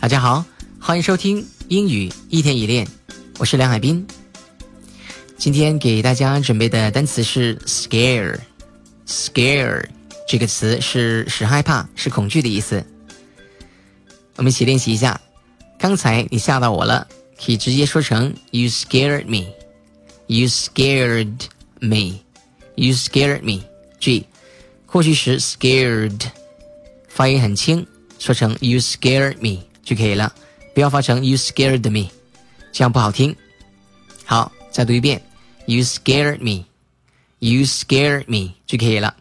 大家好，欢迎收听英语一天一练，我是梁海滨。今天给大家准备的单词是 scare。scare 这个词是使害怕、是恐惧的意思。我们一起练习一下。刚才你吓到我了，可以直接说成 You scared me. You scared me. You scared me. 注意，过去时 scared 发音很轻，说成 You scared me 就可以了，不要发成 You scared me，这样不好听。好，再读一遍，You scared me. You scared me 就可以了。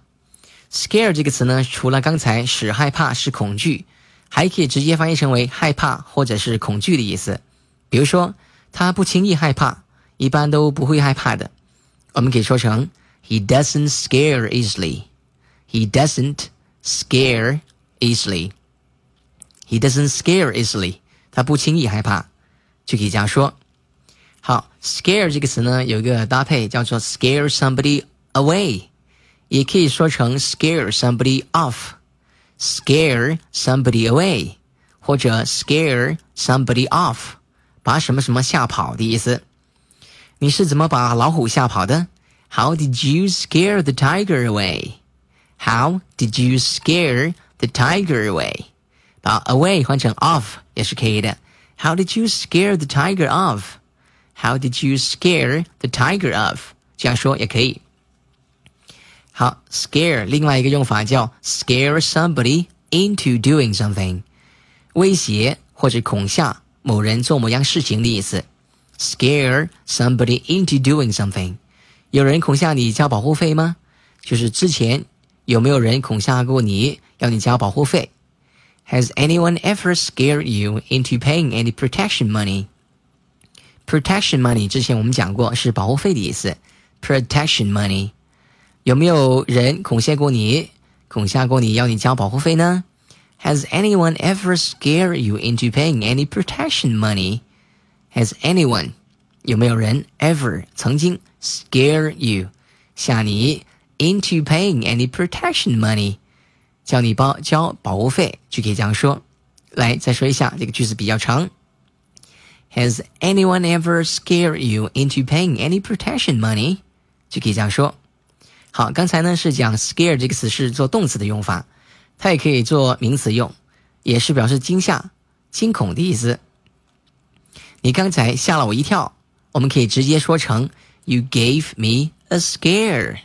scare 这个词呢，除了刚才使害怕、是恐惧，还可以直接翻译成为害怕或者是恐惧的意思。比如说，他不轻易害怕，一般都不会害怕的。我们可以说成 He doesn't scare easily. He doesn't scare easily. He doesn't scare easily. 他不轻易害怕，就可以这样说。好，scare 这个词呢，有一个搭配叫做 scare somebody away，也可以说成 scare somebody off，scare somebody away，或者 scare somebody off，把什么什么吓跑的意思。你是怎么把老虎吓跑的？How did you scare the tiger away? How did you scare the tiger away? 把 away 换成 off 也是可以的。How did you scare the tiger off? How did you scare the tiger off? 这样说也可以。好，scare 另外一个用法叫 scare somebody into doing something，威胁或者恐吓某人做某样事情的意思。scare somebody into doing something，有人恐吓你交保护费吗？就是之前有没有人恐吓过你要你交保护费 ？Has anyone ever scared you into paying any protection money? Protection money 之前我们讲过是保护费的意思。Protection money 有没有人恐吓过你？恐吓过你要你交保护费呢？Has anyone ever scared you into paying any protection money? Has anyone 有没有人 ever 曾经 scare you 吓你 into paying any protection money 叫你包交保护费就可以这样说。来，再说一下这个句子比较长。Has anyone ever scared you into paying any protection money？就可以这样说。好，刚才呢是讲 scare 这个词是做动词的用法，它也可以做名词用，也是表示惊吓、惊恐的意思。你刚才吓了我一跳，我们可以直接说成 You gave me a scare。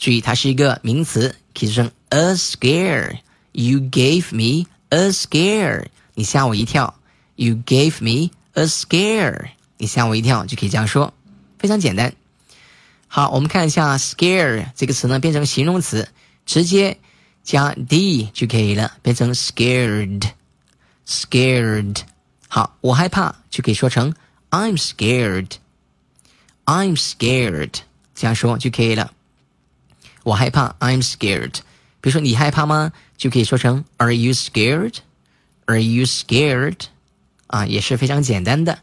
注意，它是一个名词，可以说成 a scare。You gave me a scare。你吓我一跳。You gave me a scare。你吓我一跳，就可以这样说，非常简单。好，我们看一下 scare 这个词呢，变成形容词，直接加 d 就可以了，变成 scared。scared。好，我害怕就可以说成 I'm scared。I'm scared，这样说就可以了。我害怕，I'm scared。比如说你害怕吗？就可以说成 Are you scared？Are you scared？啊，也是非常简单的。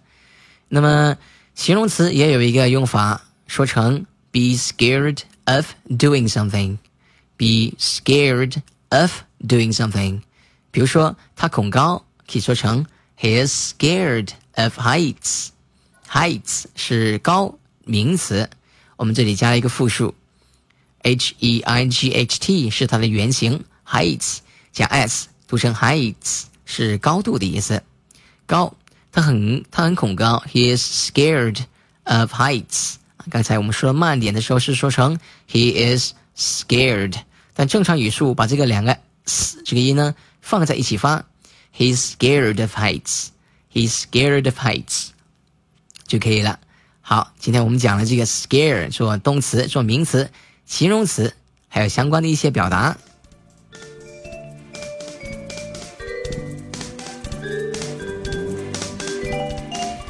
那么形容词也有一个用法，说成 be scared of doing something。be scared of doing something。比如说他恐高，可以说成 He is scared of heights。heights 是高名词，我们这里加一个复数，h e i g h t 是它的原型，heights 加 s 读成 heights 是高度的意思。高，他很他很恐高，He is scared of heights。刚才我们说慢点的时候是说成 He is scared，但正常语速把这个两个 s 这个音呢放在一起发，he is scared of heights，he is scared of heights 就可以了。好，今天我们讲了这个 scare 做动词、做名词、形容词，还有相关的一些表达。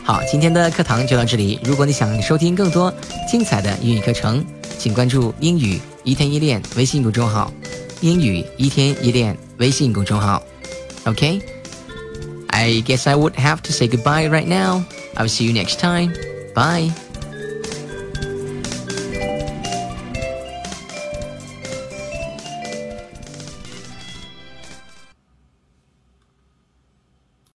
好，今天的课堂就到这里。如果你想收听更多精彩的英语课程，请关注“英语一天一练”微信公众号。英语一天一练微信公众号。OK，I guess I would have to say goodbye right now. I'll see you next time. Bye.